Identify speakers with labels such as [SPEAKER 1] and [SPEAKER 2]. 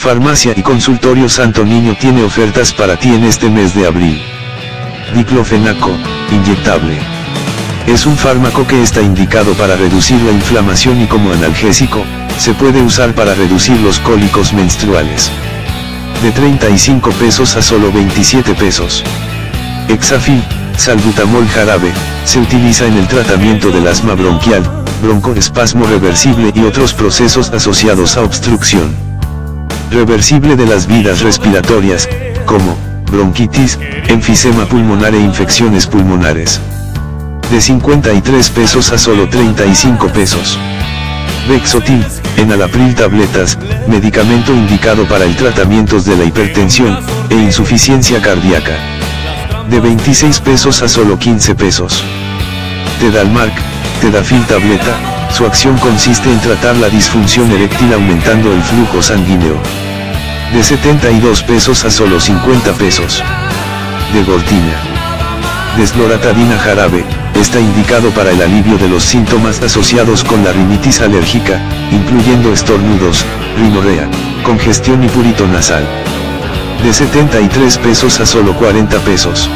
[SPEAKER 1] Farmacia y Consultorio Santo Niño tiene ofertas para ti en este mes de abril. Diclofenaco, inyectable. Es un fármaco que está indicado para reducir la inflamación y como analgésico, se puede usar para reducir los cólicos menstruales. De 35 pesos a solo 27 pesos. Exafil, salbutamol jarabe, se utiliza en el tratamiento del asma bronquial, broncoespasmo reversible y otros procesos asociados a obstrucción. Reversible de las vidas respiratorias, como, bronquitis, enfisema pulmonar e infecciones pulmonares. De 53 pesos a solo 35 pesos. Vexotil, enalapril tabletas, medicamento indicado para el tratamiento de la hipertensión, e insuficiencia cardíaca. De 26 pesos a solo 15 pesos. Tedalmark, Tedafil tableta, su acción consiste en tratar la disfunción eréctil aumentando el flujo sanguíneo. De 72 pesos a solo 50 pesos. De Gortina. Desloratadina jarabe, está indicado para el alivio de los síntomas asociados con la rinitis alérgica, incluyendo estornudos, rinorrea, congestión y purito nasal. De 73 pesos a solo 40 pesos.